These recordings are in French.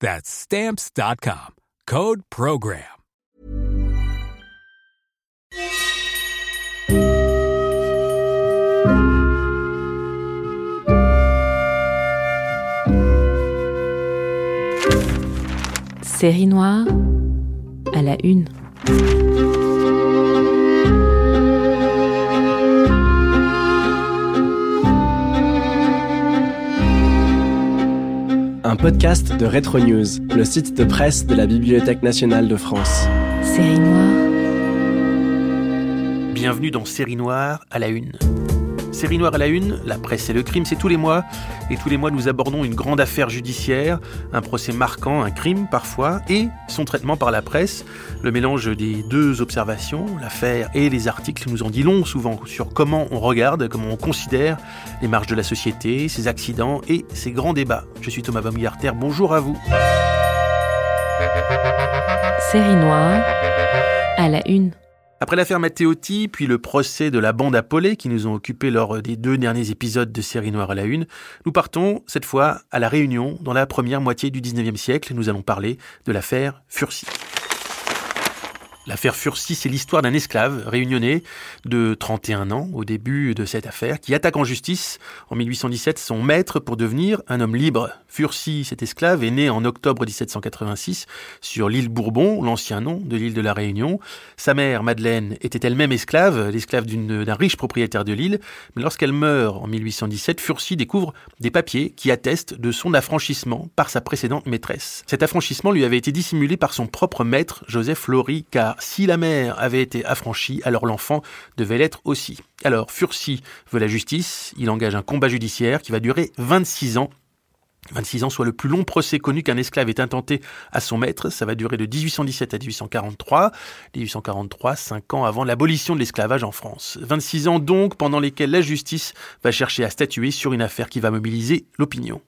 That's Stamps.com. Code Program. Série noire à la une. Un podcast de Retro News, le site de presse de la Bibliothèque nationale de France. Série noire. Bienvenue dans Série noire à la une. Série Noire à la Une, la presse et le crime, c'est tous les mois. Et tous les mois, nous abordons une grande affaire judiciaire, un procès marquant, un crime parfois, et son traitement par la presse. Le mélange des deux observations, l'affaire et les articles, nous en dit long souvent sur comment on regarde, comment on considère les marges de la société, ses accidents et ses grands débats. Je suis Thomas Baumgarter, bonjour à vous. Série Noire à la Une. Après l'affaire Matteotti, puis le procès de la bande Apollet qui nous ont occupés lors des deux derniers épisodes de Série Noire à la Une, nous partons cette fois à La Réunion dans la première moitié du 19e siècle. Nous allons parler de l'affaire Furcy. L'affaire Furcy, c'est l'histoire d'un esclave réunionnais de 31 ans au début de cette affaire qui attaque en justice en 1817 son maître pour devenir un homme libre. Furcy, cet esclave, est né en octobre 1786 sur l'île Bourbon, l'ancien nom de l'île de la Réunion. Sa mère, Madeleine, était elle-même esclave, l'esclave d'un riche propriétaire de l'île. Mais lorsqu'elle meurt en 1817, Furcy découvre des papiers qui attestent de son affranchissement par sa précédente maîtresse. Cet affranchissement lui avait été dissimulé par son propre maître, Joseph Laurie, car si la mère avait été affranchie, alors l'enfant devait l'être aussi. Alors Furcy veut la justice, il engage un combat judiciaire qui va durer 26 ans 26 ans, soit le plus long procès connu qu'un esclave ait intenté à son maître. Ça va durer de 1817 à 1843. 1843, 5 ans avant l'abolition de l'esclavage en France. 26 ans donc pendant lesquels la justice va chercher à statuer sur une affaire qui va mobiliser l'opinion.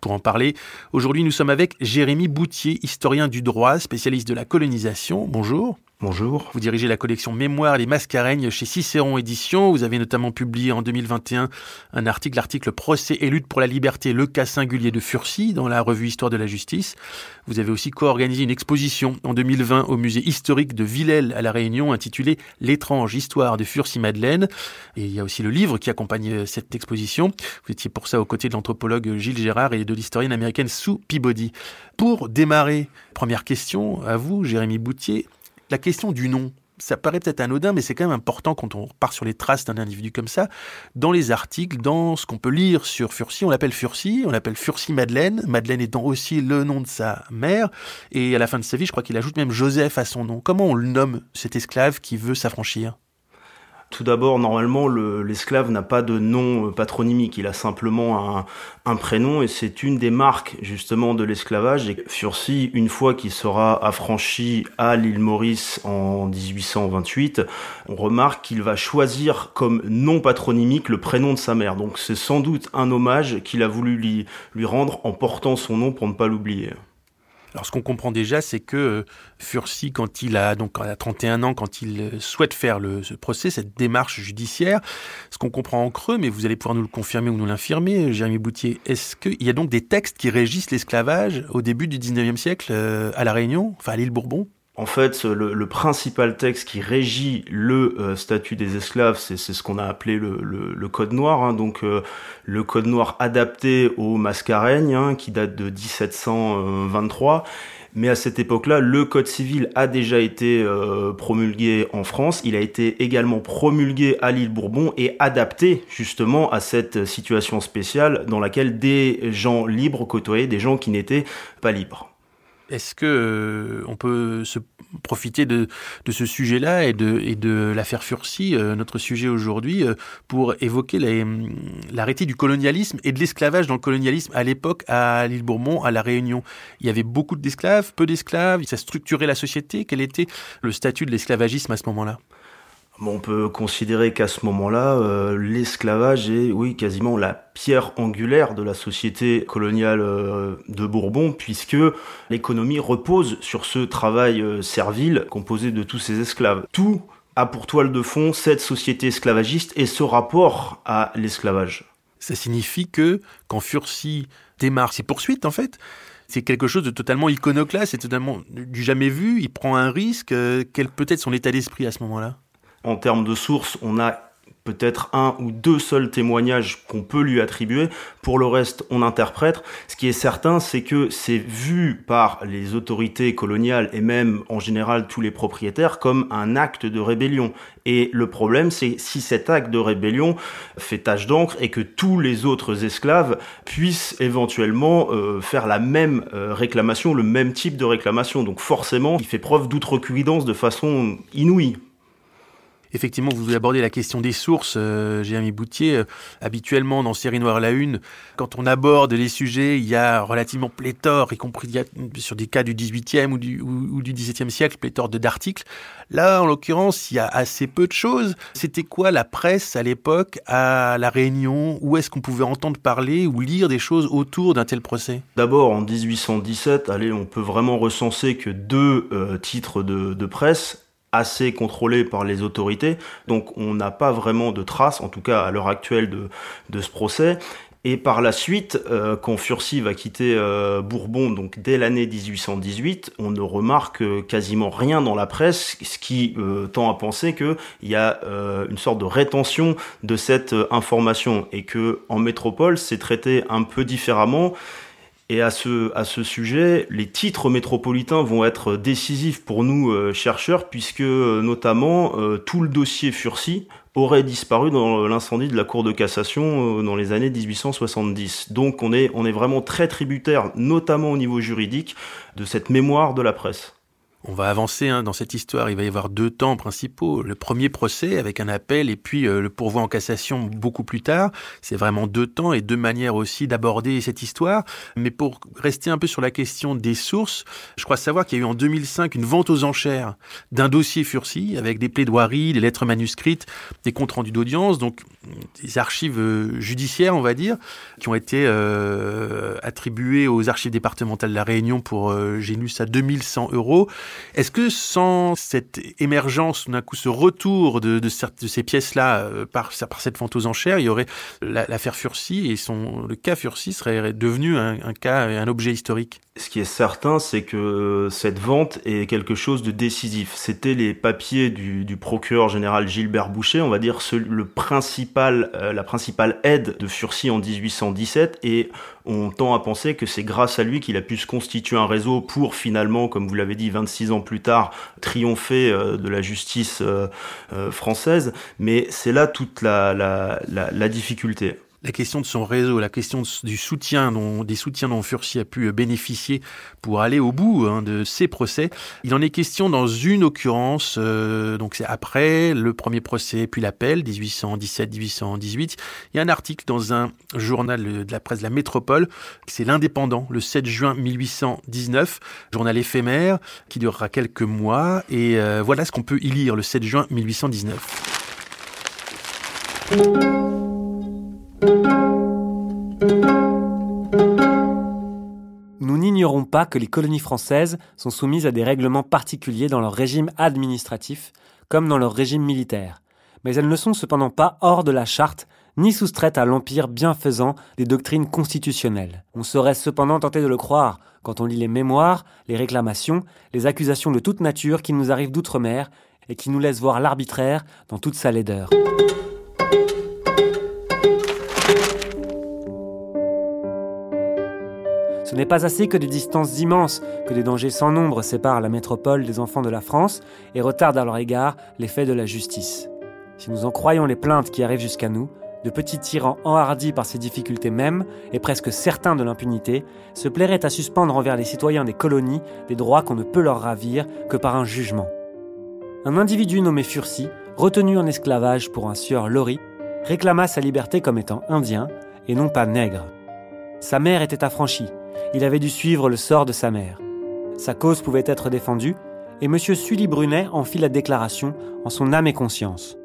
Pour en parler, aujourd'hui nous sommes avec Jérémy Boutier, historien du droit, spécialiste de la colonisation. Bonjour. Bonjour. Vous dirigez la collection Mémoire des Mascareignes chez Cicéron Éditions. Vous avez notamment publié en 2021 un article, l'article Procès et lutte pour la liberté, le cas singulier de Furcy dans la revue Histoire de la justice. Vous avez aussi co-organisé une exposition en 2020 au musée historique de Villèle à La Réunion intitulée L'étrange histoire de Furcy-Madeleine. Et il y a aussi le livre qui accompagne euh, cette exposition. Vous étiez pour ça aux côtés de l'anthropologue Gilles Gérard et de l'historienne américaine Sue Peabody. Pour démarrer, première question à vous, Jérémy Boutier la question du nom, ça paraît peut-être anodin, mais c'est quand même important quand on part sur les traces d'un individu comme ça. Dans les articles, dans ce qu'on peut lire sur Furcy, on l'appelle Furcy, on l'appelle Furcy Madeleine, Madeleine étant aussi le nom de sa mère, et à la fin de sa vie, je crois qu'il ajoute même Joseph à son nom. Comment on le nomme, cet esclave qui veut s'affranchir? Tout d'abord, normalement, l'esclave n'a pas de nom euh, patronymique, il a simplement un, prénom et c'est une des marques justement de l'esclavage. Et Furcy, une fois qu'il sera affranchi à l'île Maurice en 1828, on remarque qu'il va choisir comme nom patronymique le prénom de sa mère. Donc c'est sans doute un hommage qu'il a voulu lui rendre en portant son nom pour ne pas l'oublier. Alors ce qu'on comprend déjà, c'est que euh, Furcy, quand il a donc à 31 ans, quand il euh, souhaite faire ce procès, cette démarche judiciaire, ce qu'on comprend en creux, mais vous allez pouvoir nous le confirmer ou nous l'infirmer, euh, Jérémy Boutier, est-ce qu'il y a donc des textes qui régissent l'esclavage au début du 19e siècle à La Réunion, enfin à l'île Bourbon? En fait, le, principal texte qui régit le euh, statut des esclaves, c'est ce qu'on a appelé le, Code noir, hein. donc euh, le Code noir adapté aux mascareignes, hein, qui date de 1723. Mais à cette époque-là, le Code civil a déjà été euh, promulgué en France. Il a été également promulgué à l'île Bourbon et adapté justement à cette situation spéciale dans laquelle des gens libres côtoyaient des gens qui n'étaient pas libres. Est-ce que euh, on peut se profiter de, ce sujet-là et de, l'affaire Furcy, euh, notre sujet aujourd'hui, euh, pour évoquer l'arrêté du colonialisme et de l'esclavage dans le colonialisme à l'époque à l'île Bourbon, à La Réunion? Il y avait beaucoup d'esclaves, peu d'esclaves, ça structurait la société. Quel était le statut de l'esclavagisme à ce moment-là? On peut considérer qu'à ce moment-là, euh, l'esclavage est, oui, quasiment la pierre angulaire de la société coloniale euh, de Bourbon, puisque l'économie repose sur ce travail euh, servile composé de tous ces esclaves. Tout a pour toile de fond cette société esclavagiste et ce rapport à l'esclavage. Ça signifie que quand Furcy démarre ses poursuites, en fait, c'est quelque chose de totalement iconoclaste, c'est totalement du jamais vu. Il prend un risque. Quel peut être son état d'esprit à ce moment-là? En termes de sources, on a peut-être un ou deux seuls témoignages qu'on peut lui attribuer. Pour le reste, on interprète. Ce qui est certain, c'est que c'est vu par les autorités coloniales et même en général tous les propriétaires comme un acte de rébellion. Et le problème, c'est si cet acte de rébellion fait tache d'encre et que tous les autres esclaves puissent éventuellement euh, faire la même euh, réclamation, le même type de réclamation. Donc forcément, il fait preuve d'outrecuidance de façon inouïe. Effectivement, vous abordez la question des sources, euh, Jérémy Boutier. Euh, habituellement, dans Série Noire la Une, quand on aborde les sujets, il y a relativement pléthore, y compris sur des cas du 18e ou du, ou, du 17e siècle, pléthore d'articles. Là, en l'occurrence, il y a assez peu de choses. C'était quoi la presse à l'époque à La Réunion? Où est-ce qu'on pouvait entendre parler ou lire des choses autour d'un tel procès? D'abord, en 1817, allez, on peut vraiment recenser que deux euh, titres de, de presse assez contrôlé par les autorités, donc on n'a pas vraiment de traces, en tout cas à l'heure actuelle, de, de ce procès. Et par la suite, euh, quand Furcy va quitter euh, Bourbon, donc dès l'année 1818, on ne remarque quasiment rien dans la presse, ce qui euh, tend à penser qu'il y a une sorte de rétention de cette information et que en métropole, c'est traité un peu différemment. Et à ce, à ce sujet, les titres métropolitains vont être décisifs pour nous, euh, chercheurs, puisque euh, notamment euh, tout le dossier Furcy aurait disparu dans l'incendie de la Cour de cassation dans les années 1870. Donc on est, on est vraiment très tributaire, notamment au niveau juridique, de cette mémoire de la presse. On va avancer hein, dans cette histoire. Il va y avoir deux temps principaux. Le premier procès avec un appel et puis euh, le pourvoi en cassation beaucoup plus tard. C'est vraiment deux temps et deux manières aussi d'aborder cette histoire. Mais pour rester un peu sur la question des sources, je crois savoir qu'il y a eu en 2005 une vente aux enchères d'un dossier Furcy avec des plaidoiries, des lettres manuscrites, des comptes rendus d'audience, donc des archives euh, judiciaires, on va dire, qui ont été euh, attribuées aux archives départementales de la Réunion pour, j'ai lu ça, 2100 euros. Est-ce que sans cette émergence, d'un coup, ce retour de, ces pièces-là euh, par, cette vente aux enchères, il y aurait l'affaire Furcy et son, le cas Furcy serait devenu un, un cas, un objet historique? Ce qui est certain, c'est que cette vente est quelque chose de décisif. C'était les papiers du, procureur général Gilbert Boucher, on va dire le principal, euh, la principale aide de Furcy en 1817, et on tend à penser que c'est grâce à lui qu'il a pu se constituer un réseau pour finalement, comme vous l'avez dit, 26 ans plus tard, triompher euh, de la justice euh, française. Mais c'est là toute la, la difficulté la question de son réseau, la question du soutien des soutiens dont Furcy a pu bénéficier pour aller au bout hein, de ses procès. Il en est question dans une occurrence, euh, donc c'est après le premier procès puis l'appel, 1817-1818. Il y a un article dans un journal de la presse de la métropole, c'est l'Indépendant, le 7 juin 1819, journal éphémère qui durera quelques mois. Et euh, voilà ce qu'on peut y lire le 7 juin 1819. Pas que les colonies françaises sont soumises à des règlements particuliers dans leur régime administratif, comme dans leur régime militaire. Mais elles ne sont cependant pas hors de la charte, ni soustraites à l'empire bienfaisant des doctrines constitutionnelles. On serait cependant tenté de le croire quand on lit les mémoires, les réclamations, les accusations de toute nature qui nous arrivent d'outre-mer et qui nous laissent voir l'arbitraire dans toute sa laideur. Ce n'est pas assez que des distances immenses, que des dangers sans nombre séparent la métropole des enfants de la France et retardent à leur égard l'effet de la justice. Si nous en croyons les plaintes qui arrivent jusqu'à nous, de petits tyrans enhardis par ces difficultés mêmes et presque certains de l'impunité, se plairaient à suspendre envers les citoyens des colonies des droits qu'on ne peut leur ravir que par un jugement. Un individu nommé Furcy, retenu en esclavage pour un sieur Lori, réclama sa liberté comme étant indien et non pas nègre. Sa mère était affranchie, il avait dû suivre le sort de sa mère. Sa cause pouvait être défendue, et M. Sully Brunet en fit la déclaration en son âme et conscience.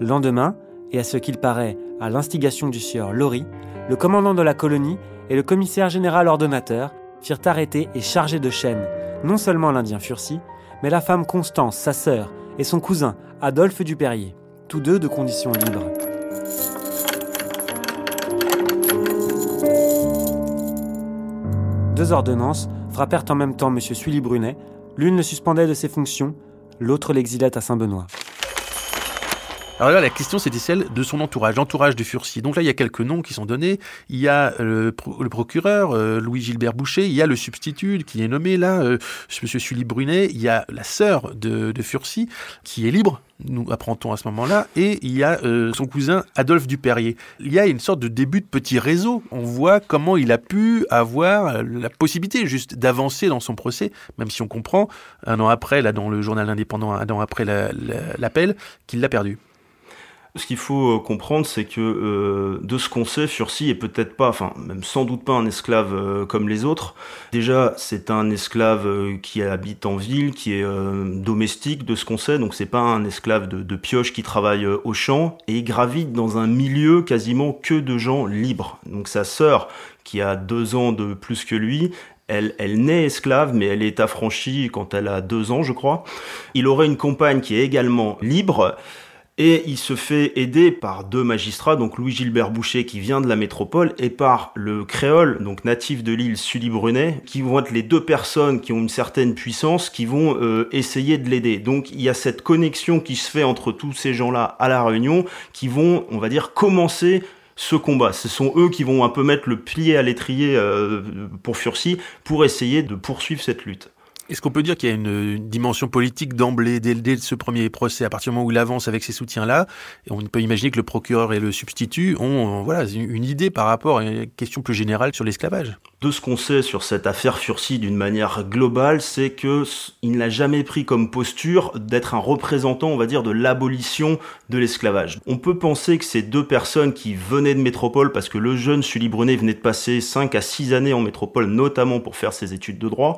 Le lendemain, et à ce qu'il paraît à l'instigation du sieur Laurie, le commandant de la colonie et le commissaire général ordonnateur firent arrêter et charger de chaînes non seulement l'Indien Furcy, mais la femme Constance, sa sœur, et son cousin Adolphe Dupérier, tous deux de condition libre. Deux ordonnances frappèrent en même temps M. Sully Brunet, l'une le suspendait de ses fonctions, l'autre l'exilait à Saint-Benoît. Alors là, la question, c'était celle de son entourage, l'entourage de Furcy. Donc là, il y a quelques noms qui sont donnés. Il y a euh, le, procureur, euh, Louis-Gilbert Boucher. Il y a le substitut qui est nommé là, euh, Monsieur Sully Brunet. Il y a la sœur de, de qui est libre, nous apprend-on à ce moment-là, et il y a son cousin Adolphe Dupérier. Il y a une sorte de début de petit réseau. On voit comment il a pu avoir la possibilité juste d'avancer dans son procès, même si on comprend, un an après, là dans le journal indépendant, un an après l'appel, qu'il l'a perdu. Ce qu'il faut euh, comprendre, c'est que euh, de ce qu'on sait, Furcy est peut-être pas, enfin même sans doute pas un esclave euh, comme les autres. Déjà, c'est un esclave qui habite en ville, qui est domestique, de ce qu'on sait. Donc c'est pas un esclave de, de, pioche qui travaille au champ et il gravite dans un milieu quasiment que de gens libres. Donc sa sœur, qui a deux ans de plus que lui, elle, elle naît esclave, mais elle est affranchie quand elle a deux ans, je crois. Il aurait une compagne qui est également libre. Et il se fait aider par deux magistrats, donc Louis-Gilbert Boucher qui vient de la métropole et par le créole, donc natif de l'île Sully Brunet, qui vont être les deux personnes qui ont une certaine puissance, qui vont euh, essayer de l'aider. Donc il y a cette connexion qui se fait entre tous ces gens-là à la Réunion, qui vont, on va dire, commencer ce combat. Ce sont eux qui vont un peu mettre le pied à l'étrier euh, pour Furcy pour essayer de poursuivre cette lutte. Est-ce qu'on peut dire qu'il y a une, dimension politique d'emblée dès, ce premier procès, à partir du moment où il avance avec ces soutiens-là On peut imaginer que le procureur et le substitut ont voilà, une idée par rapport à une question plus générale sur l'esclavage? De ce qu'on sait sur cette affaire Furcy d'une manière globale, c'est que il n'a jamais pris comme posture d'être un représentant, on va dire, de l'abolition de l'esclavage. On peut penser que ces deux personnes qui venaient de métropole, parce que le jeune Sully Brunet venait de passer 5 à 6 années en métropole, notamment pour faire ses études de droit,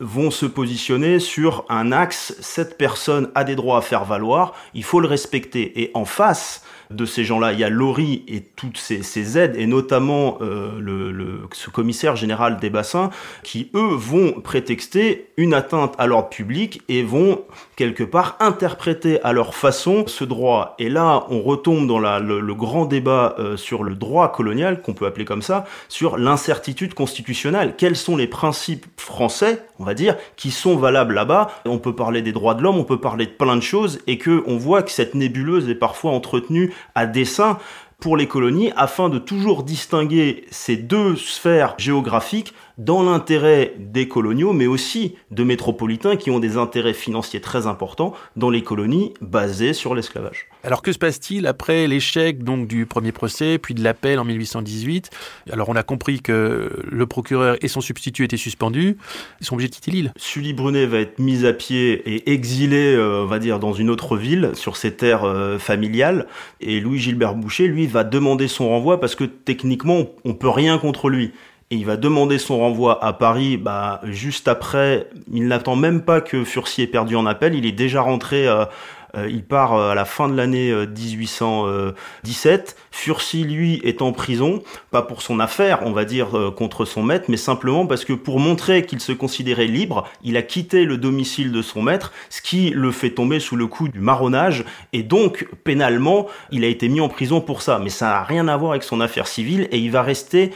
vont se positionner sur un axe, cette personne a des droits à faire valoir, il faut le respecter. Et en face, de ces gens-là. Il y a Lori et toutes ces, aides, et notamment euh, le, ce commissaire général des bassins, qui, eux, vont prétexter une atteinte à l'ordre public et vont, quelque part, interpréter à leur façon ce droit. Et là, on retombe dans le, grand débat euh, sur le droit colonial, qu'on peut appeler comme ça, sur l'incertitude constitutionnelle. Quels sont les principes français, on va dire, qui sont valables là-bas? On peut parler des droits de l'homme, on peut parler de plein de choses, et que on voit que cette nébuleuse est parfois entretenue à dessein pour les colonies afin de toujours distinguer ces deux sphères géographiques dans l'intérêt des coloniaux, mais aussi de métropolitains qui ont des intérêts financiers très importants dans les colonies basées sur l'esclavage. Alors que se passe-t-il après l'échec donc du premier procès, puis de l'appel en 1818 Alors on a compris que le procureur et son substitut étaient suspendus, ils sont obligés de quitter l'île. Sully Brunet va être mis à pied et exilé, euh, on va dire, dans une autre ville, sur ses terres euh, familiales, et Louis Gilbert Boucher, lui, va demander son renvoi parce que techniquement, on peut rien contre lui et il va demander son renvoi à Paris bah, juste après. Il n'attend même pas que Furcy ait perdu en appel, il est déjà rentré. Euh, euh, il part euh, à la fin de l'année 1817. Furcy, lui, est en prison, pas pour son affaire, on va dire, contre son maître, mais simplement parce que pour montrer qu'il se considérait libre, il a quitté le domicile de son maître, ce qui le fait tomber sous le coup du marronnage, et donc, pénalement, il a été mis en prison pour ça. Mais ça n'a rien à voir avec son affaire civile, et il va rester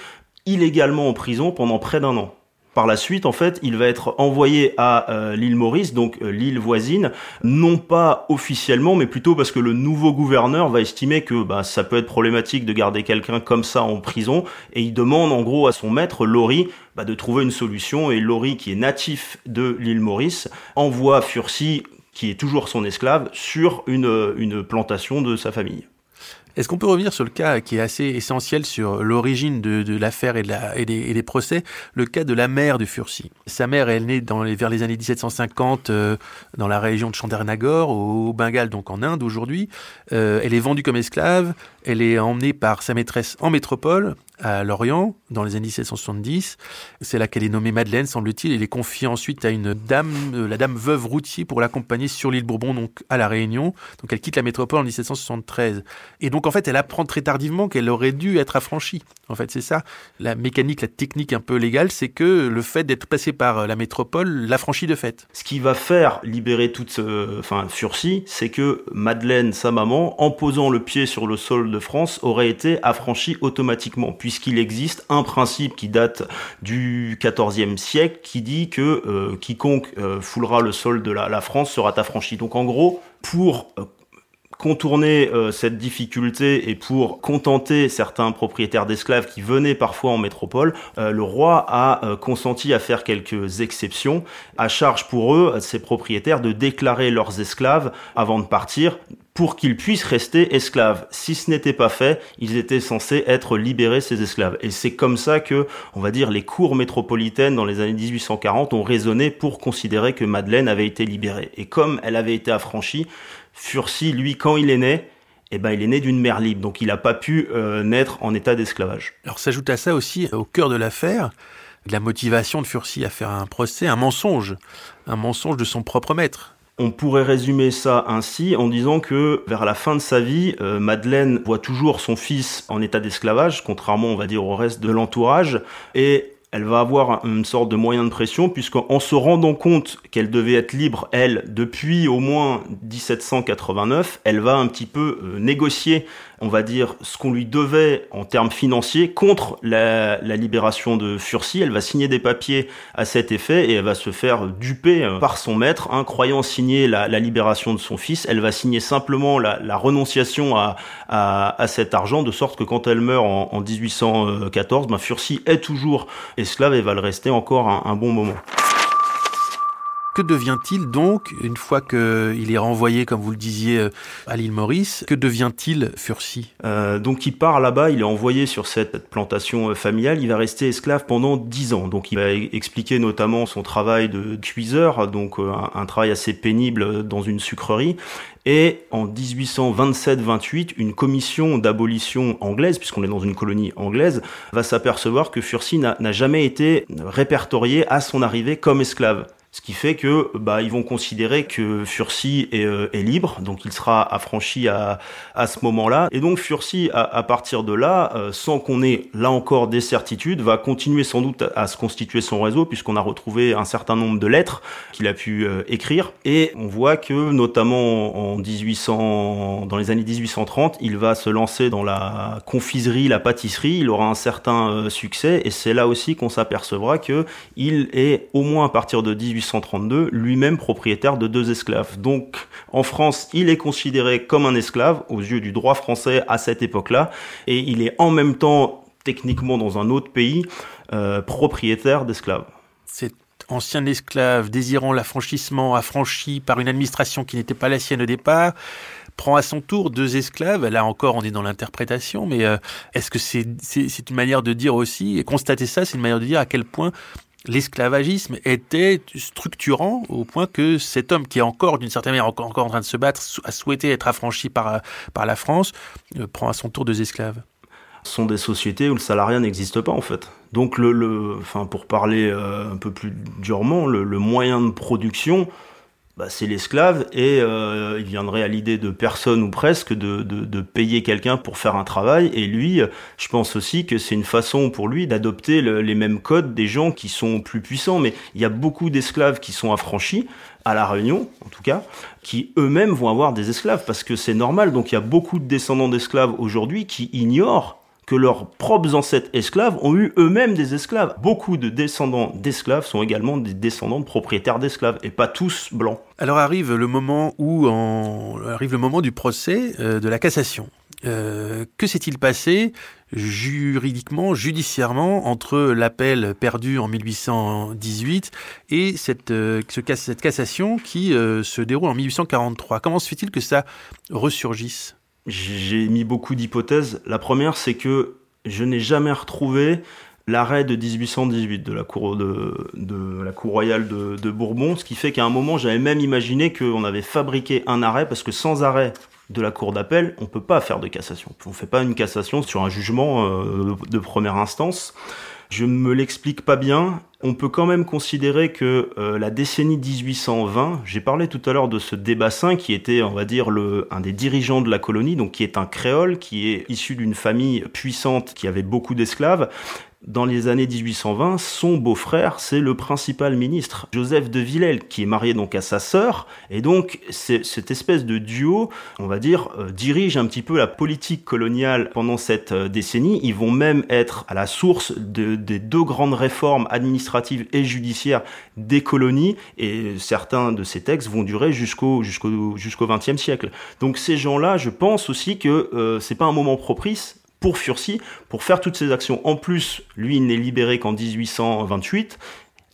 illégalement en prison pendant près d'un an. par la suite, en fait, il va être envoyé à euh, l'île Maurice, donc euh, l'île voisine, non pas officiellement, mais plutôt parce que le nouveau gouverneur va estimer que bah, ça peut être problématique de garder quelqu'un comme ça en prison, et il demande en gros à son maître, Laurie, bah, de trouver une solution, et Laurie, qui est natif de l'île Maurice, envoie Furcy, qui est toujours son esclave, sur une, une plantation de sa famille. Est-ce qu'on peut revenir sur le cas qui est assez essentiel sur l'origine de, l'affaire et, des, procès, le cas de la mère de Fursi Sa mère, elle née dans vers les années 1750 euh, dans la région de Chandernagore, au, Bengale, donc en Inde aujourd'hui. Euh, elle est vendue comme esclave, elle est emmenée par sa maîtresse en métropole, à Lorient, dans les années 1770. C'est là qu'elle est nommée Madeleine, semble-t-il. Elle est confiée ensuite à une dame, euh, la dame veuve routier, pour l'accompagner sur l'île Bourbon, donc à La Réunion. Donc elle quitte la métropole en 1773. Et donc en fait, elle apprend très tardivement qu'elle aurait dû être affranchie. En fait, c'est ça. La mécanique, la technique un peu légale, c'est que le fait d'être passé par euh, la métropole l'affranchit de fait. Ce qui va faire libérer toute, euh, enfin, Furcy, c'est que Madeleine, sa maman, en posant le pied sur le sol de France, aurait été affranchie automatiquement puisqu'il existe un principe qui date du XIVe siècle qui dit que euh, quiconque euh, foulera le sol de la, France sera affranchi. Donc en gros, pour euh, contourner cette difficulté et pour contenter certains propriétaires d'esclaves qui venaient parfois en métropole, le roi a consenti à faire quelques exceptions, à charge pour eux, ces propriétaires, de déclarer leurs esclaves avant de partir pour qu'ils puissent rester esclaves. Si ce n'était pas fait, ils étaient censés être libérés ces esclaves. Et c'est comme ça que, on va dire, les cours métropolitaines dans les années 1840 ont raisonné pour considérer que Madeleine avait été libérée. Et comme elle avait été affranchie, Furcy, lui, quand il est né, eh ben, il est né d'une mère libre, donc il n'a pas pu euh, naître en état d'esclavage. Alors s'ajoute à ça aussi, au cœur de l'affaire, la motivation de Furcy à faire un procès, un mensonge, un mensonge de son propre maître. On pourrait résumer ça ainsi en disant que vers la fin de sa vie, euh, Madeleine voit toujours son fils en état d'esclavage, contrairement on va dire au reste de l'entourage, et elle va avoir une sorte de moyen de pression puisqu'en se rendant compte qu'elle devait être libre, elle, depuis au moins 1789, elle va un petit peu euh, négocier on va dire, ce qu'on lui devait en termes financiers contre la, libération de Furcy. Elle va signer des papiers à cet effet et elle va se faire duper euh, par son maître, croyant signer la, libération de son fils. Elle va signer simplement la, renonciation à, à, cet argent, de sorte que quand elle meurt en, 1814, ben est toujours esclave et va le rester encore un bon moment. Que devient-il donc une fois qu'il est renvoyé, comme vous le disiez, euh, à l'île Maurice Que devient-il Furcy? Euh, Donc il part là-bas, il est envoyé sur cette plantation euh, familiale, il va rester esclave pendant dix ans. Donc il va e-, expliquer notamment son travail de cuiseur, donc un, travail assez pénible dans une sucrerie. Et en 1827-28, une commission d'abolition anglaise, puisqu'on est dans une colonie anglaise, va s'apercevoir que Furcy n'a jamais été répertorié à son arrivée comme esclave. Ce qui fait que bah ils vont considérer que Furcy est, euh, est libre, donc il sera affranchi à, à ce moment-là. Et donc Furcy, à, partir de là, euh, sans qu'on ait là encore des certitudes, va continuer sans doute à, se constituer son réseau, puisqu'on a retrouvé un certain nombre de lettres qu'il a pu euh, écrire. Et on voit que notamment en 1800, dans les années 1830, il va se lancer dans la confiserie, la pâtisserie. Il aura un certain succès, et c'est là aussi qu'on s'apercevra que il est au moins à partir de 18 1832, lui-même propriétaire de deux esclaves. Donc en France, il est considéré comme un esclave aux yeux du droit français à cette époque-là, et il est en même temps techniquement dans un autre pays euh, propriétaire d'esclaves. Cet ancien esclave désirant l'affranchissement, affranchi par une administration qui n'était pas la sienne au départ, prend à son tour deux esclaves. Là encore, on est dans l'interprétation, mais euh, est-ce que c'est une manière de dire aussi, et constater ça, c'est une manière de dire à quel point l'esclavagisme était structurant au point que cet homme qui est encore, d'une certaine manière, encore, en train de se battre, a souhaité être affranchi par, par la France, euh, prend à son tour deux esclaves. Sont des sociétés où le salariat n'existe pas en fait. Donc, le, le enfin, pour parler euh, un peu plus durement, le, le moyen de production, bah, c'est l'esclave et euh, il viendrait à l'idée de personne ou presque de, de, de payer quelqu'un pour faire un travail et lui, je pense aussi que c'est une façon pour lui d'adopter les mêmes codes des gens qui sont plus puissants. Mais il y a beaucoup d'esclaves qui sont affranchis à la Réunion, en tout cas, qui eux-mêmes vont avoir des esclaves parce que c'est normal. Donc il y a beaucoup de descendants d'esclaves aujourd'hui qui ignorent que leurs propres ancêtres esclaves ont eu eux-mêmes des esclaves. Beaucoup de descendants d'esclaves sont également des descendants de propriétaires d'esclaves, et pas tous blancs. Alors arrive le moment où arrive le moment du procès euh, de la cassation. Euh, que s'est-il passé juridiquement, judiciairement, entre l'appel perdu en 1818 et cette, euh, cette cassation qui se déroule en 1843 Comment se fait-il que ça ressurgisse? J'ai mis beaucoup d'hypothèses. La première, c'est que je n'ai jamais retrouvé l'arrêt de 1818 de la cour, royale de, de Bourbon, ce qui fait qu'à un moment, j'avais même imaginé qu'on avait fabriqué un arrêt, parce que sans arrêt de la cour d'appel, on peut pas faire de cassation. On fait pas une cassation sur un jugement euh, de première instance. Je ne me l'explique pas bien. On peut quand même considérer que euh, la décennie 1820, j'ai parlé tout à l'heure de ce débassin qui était, on va dire, un des dirigeants de la colonie, donc qui est un créole, qui est issu d'une famille puissante qui avait beaucoup d'esclaves dans les années 1820, son beau-frère, c'est le principal ministre, Joseph de Villèle, qui est marié donc à sa sœur, et donc cette espèce de duo, on va dire, euh, dirige un petit peu la politique coloniale pendant cette euh, décennie. Ils vont même être à la source de, des deux grandes réformes administratives et judiciaires des colonies, et certains de ces textes vont durer jusqu'au XXe siècle. Donc ces gens-là, je pense aussi que euh, c'est pas un moment propice pour Furcy, pour faire toutes ces actions. En plus, lui, il n'est libéré qu'en 1828,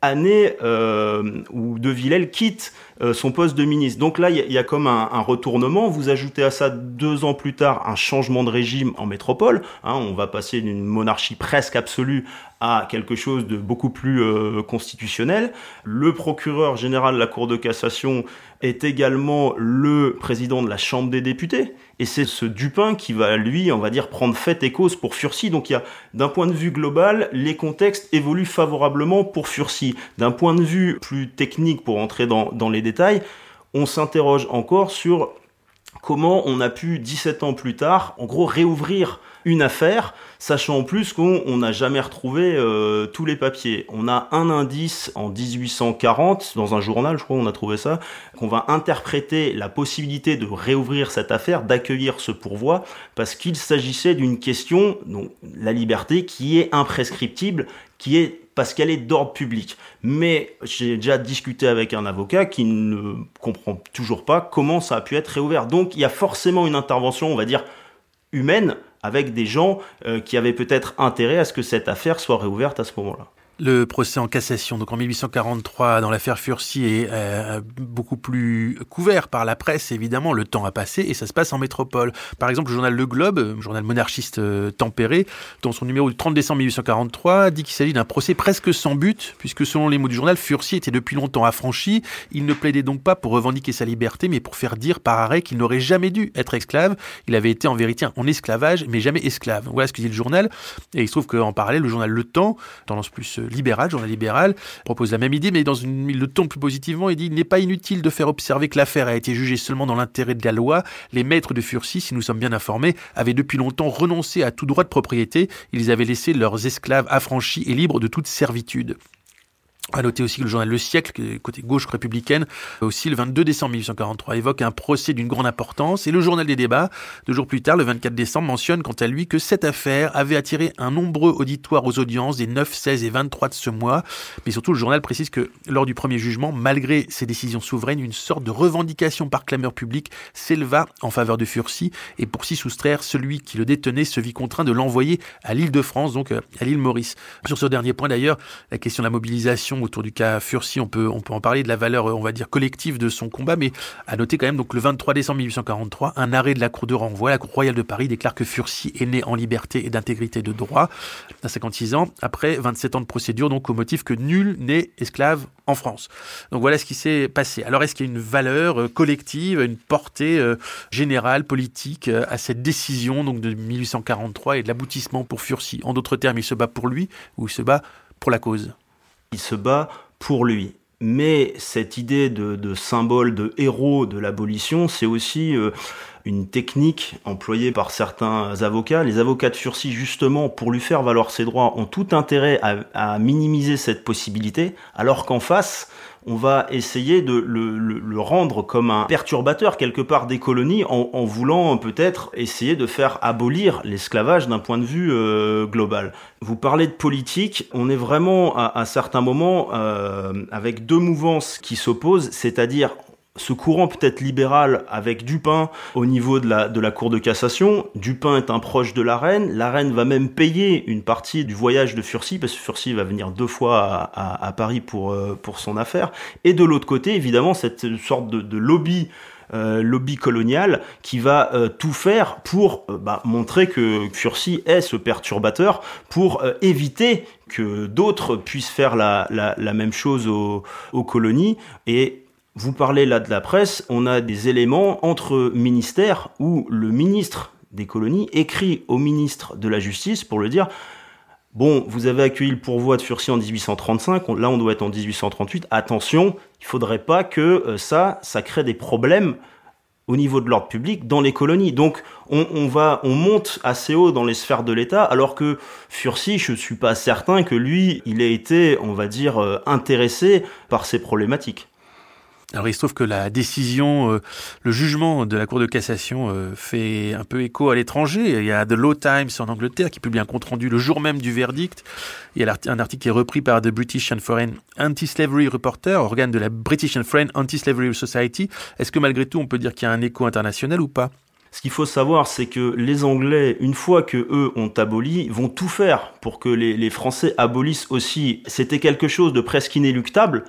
année euh, où De Villèle quitte son poste de ministre. Donc là, il y, a comme un, retournement. Vous ajoutez à ça deux ans plus tard un changement de régime en métropole. Hein, on va passer d'une monarchie presque absolue à quelque chose de beaucoup plus euh, constitutionnel. Le procureur général de la Cour de cassation est également le président de la Chambre des députés. Et c'est ce Dupin qui va, lui, on va dire, prendre fait et cause pour Furcy. Donc il y a, d'un point de vue global, les contextes évoluent favorablement pour Furcy. D'un point de vue plus technique, pour entrer dans, dans les détails, on s'interroge encore sur comment on a pu, 17 ans plus tard, en gros, réouvrir une affaire, sachant en plus qu'on n'a jamais retrouvé euh, tous les papiers. On a un indice en 1840, dans un journal, je crois on a trouvé ça, qu'on va interpréter la possibilité de réouvrir cette affaire, d'accueillir ce pourvoi, parce qu'il s'agissait d'une question, donc la liberté, qui est imprescriptible, qui est parce qu'elle est d'ordre public. Mais j'ai déjà discuté avec un avocat qui ne comprend toujours pas comment ça a pu être réouvert. Donc il y a forcément une intervention, on va dire, humaine avec des gens euh, qui avaient peut-être intérêt à ce que cette affaire soit réouverte à ce moment-là. Le procès en cassation, donc en 1843, dans l'affaire Furcy, est euh, beaucoup plus couvert par la presse, évidemment. Le temps a passé et ça se passe en métropole. Par exemple, le journal Le Globe, euh, journal monarchiste euh, tempéré, dans son numéro du 30 décembre 1843, dit qu'il s'agit d'un procès presque sans but, puisque selon les mots du journal, Furcy était depuis longtemps affranchi. Il ne plaidait donc pas pour revendiquer sa liberté, mais pour faire dire par arrêt qu'il n'aurait jamais dû être esclave. Il avait été en vérité en esclavage, mais jamais esclave. Voilà ce que dit le journal. Et il se trouve qu'en parallèle, le journal Le Temps, tendance plus libéral, journal libéral, propose la même idée, mais dans il le tourne plus positivement et dit il n'est pas inutile de faire observer que l'affaire a été jugée seulement dans l'intérêt de la loi. Les maîtres de Furcy, si nous sommes bien informés, avaient depuis longtemps renoncé à tout droit de propriété. Ils avaient laissé leurs esclaves affranchis et libres de toute servitude. À noter aussi que le journal Le Siècle, côté gauche républicaine, aussi le 22 décembre 1843 évoque un procès d'une grande importance et le journal des débats, deux jours plus tard, le 24 décembre, mentionne quant à lui que cette affaire avait attiré un nombreux auditoire aux audiences des 9, 16 et 23 de ce mois. Mais surtout, le journal précise que lors du premier jugement, malgré ces décisions souveraines, une sorte de revendication par clameur publique s'éleva en faveur de Furcy et pour s'y soustraire, celui qui le détenait se vit contraint de l'envoyer à l'île de France, donc euh, à l'île Maurice. Sur ce dernier point d'ailleurs, la question de la mobilisation autour du cas Furcy, on peut, on peut en parler de la valeur, on va dire, collective de son combat, mais à noter quand même, donc le 23 décembre 1843, un arrêt de la Cour de renvoi, la Cour royale de Paris déclare que Furcy est né en liberté et d'intégrité de droit à 56 ans, après 27 ans de procédure, donc au motif que nul n'est esclave en France. Donc voilà ce qui s'est passé. Alors est-ce qu'il y a une valeur euh, collective, une portée euh, générale, politique euh, à cette décision donc de 1843 et de l'aboutissement pour Furcy? En d'autres termes, il se bat pour lui ou il se bat pour la cause? Il se bat pour lui. Mais cette idée de, symbole, de héros de l'abolition, c'est aussi euh, une technique employée par certains avocats. Les avocats de Furcy, justement, pour lui faire valoir ses droits, ont tout intérêt à minimiser cette possibilité, alors qu'en face, on va essayer de le, rendre comme un perturbateur quelque part des colonies en, voulant peut-être essayer de faire abolir l'esclavage d'un point de vue euh, global. Vous parlez de politique, on est vraiment à, certains moments euh, avec deux mouvances qui s'opposent, c'est-à-dire ce courant peut-être libéral avec Dupin au niveau de la, Cour de cassation. Dupin est un proche de la reine. La reine va même payer une partie du voyage de Furcy, parce que Furcy va venir deux fois à, Paris pour, euh, pour son affaire. Et de l'autre côté, évidemment, cette sorte de, lobby euh, lobby colonial qui va euh, tout faire pour bah, montrer que Furcy est ce perturbateur pour éviter que d'autres puissent faire la même chose aux, aux colonies et vous parlez là de la presse, on a des éléments entre ministères où le ministre des colonies écrit au ministre de la Justice pour le dire Bon, vous avez accueilli le pourvoi de Furcy en 1835, là on doit être en 1838, attention, il faudrait pas que euh, ça, ça crée des problèmes au niveau de l'ordre public dans les colonies. Donc on, va, on monte assez haut dans les sphères de l'État, alors que Furcy, je suis pas certain que lui, il ait été, on va dire, euh, intéressé par ces problématiques. Alors il se trouve que la décision, euh, le jugement de la Cour de cassation euh, fait un peu écho à l'étranger. Il y a The Law Times en Angleterre qui publie un compte-rendu le jour même du verdict. Il y a un article qui est repris par The British and Foreign Anti-Slavery Reporter, organe de la British and Foreign Anti-Slavery Society. Est-ce que malgré tout on peut dire qu'il y a un écho international ou pas? Ce qu'il faut savoir, c'est que les Anglais, une fois que eux ont aboli, vont tout faire pour que les, les Français abolissent aussi. C'était quelque chose de presque inéluctable,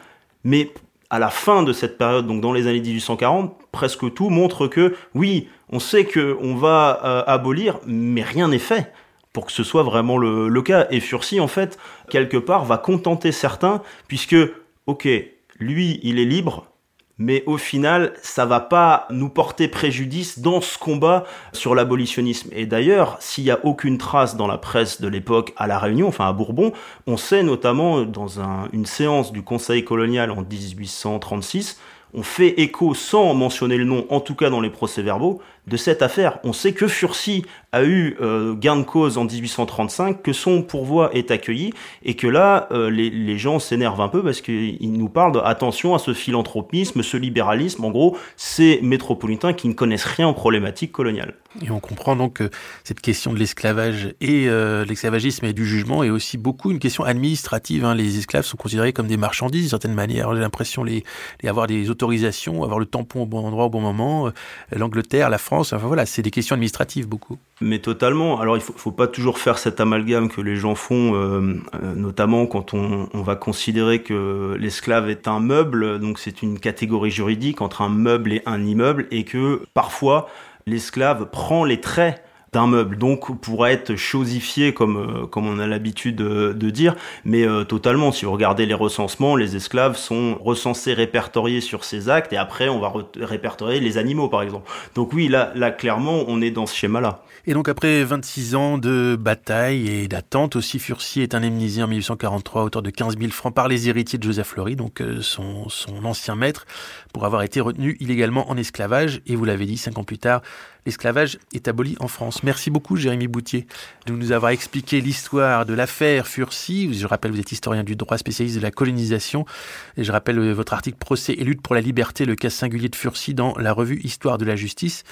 mais à la fin de cette période, donc dans les années 1840, presque tout montre que oui, on sait qu'on va euh, abolir, mais rien n'est fait pour que ce soit vraiment le, cas. Et Furcy, en fait, quelque part, va contenter certains, puisque, ok, lui, il est libre, mais au final, ça va pas nous porter préjudice dans ce combat sur l'abolitionnisme. Et d'ailleurs, s'il y a aucune trace dans la presse de l'époque à La Réunion, enfin à Bourbon, on sait notamment dans une séance du Conseil colonial en 1836, on fait écho sans mentionner le nom, en tout cas dans les procès-verbaux, de cette affaire. On sait que Furcy a eu euh, gain de cause en 1835, que son pourvoi est accueilli, et que là, euh, les, gens s'énervent un peu parce qu'ils nous parlent de attention à ce philanthropisme, ce libéralisme, en gros, ces métropolitains qui ne connaissent rien aux problématiques coloniales. Et on comprend donc que cette question de l'esclavage et euh, l'esclavagisme et du jugement est aussi beaucoup une question administrative. Hein. Les esclaves sont considérés comme des marchandises d'une certaine manière. J'ai l'impression les, les des autorisations, avoir le tampon au bon endroit au bon moment. L'Angleterre, la France, Enfin voilà, c'est des questions administratives beaucoup. Mais totalement. Alors il faut, faut pas toujours faire cet amalgame que les gens font, euh, euh, notamment quand on, va considérer que l'esclave est un meuble, donc c'est une catégorie juridique entre un meuble et un immeuble, et que parfois l'esclave prend les traits d'un meuble, donc pourrait être chosifié comme euh, comme on a l'habitude de, dire, mais euh, totalement. Si vous regardez les recensements, les esclaves sont recensés, répertoriés sur ces actes, et après on va répertorier les animaux, par exemple. Donc oui, là, clairement, on est dans ce schéma-là. Et donc après 26 ans de bataille et d'attente, aussi Furcy est indemnisé en 1843 à hauteur de 15 000 francs par les héritiers de Joseph Fleury, donc euh, son, son ancien maître, pour avoir été retenu illégalement en esclavage. Et vous l'avez dit, cinq ans plus tard, l'esclavage est aboli en France. Merci beaucoup, Jérémy Boutier, de nous avoir expliqué l'histoire de l'affaire Furcy. Je rappelle, vous êtes historien du droit spécialiste de la colonisation. Et je rappelle euh, votre article Procès et lutte pour la liberté, le cas singulier de Furcy dans la revue Histoire de la justice.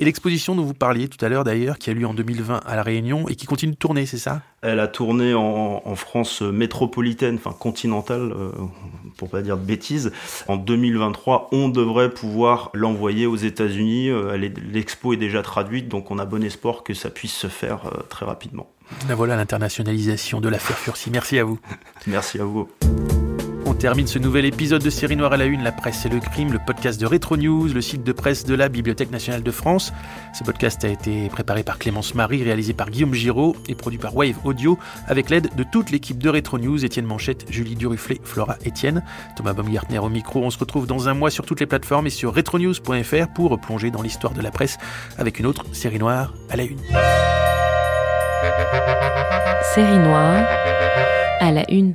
Et l'exposition dont vous parliez tout à l'heure d'ailleurs, qui a lieu en 2020 à La Réunion et qui continue de tourner, c'est ça? Elle a tourné en, France métropolitaine, enfin continentale, euh, pour pas dire de bêtises. En 2023, on devrait pouvoir l'envoyer aux États-Unis. Euh, l'expo est déjà traduite, donc on a bon espoir que ça puisse se faire euh, très rapidement. La voilà l'internationalisation de l'affaire Furcy. Merci à vous. Merci à vous. Termine ce nouvel épisode de Série Noire à la Une, la presse et le crime, le podcast de Retro News, le site de presse de la Bibliothèque nationale de France. Ce podcast a été préparé par Clémence Marie, réalisé par Guillaume Giraud et produit par Wave Audio avec l'aide de toute l'équipe de Retro News, Étienne Manchette, Julie Duruflé, Flora Étienne, Thomas Baumgartner au micro. On se retrouve dans un mois sur toutes les plateformes et sur retronews.fr pour plonger dans l'histoire de la presse avec une autre Série Noire à la Une. Série Noire à la Une.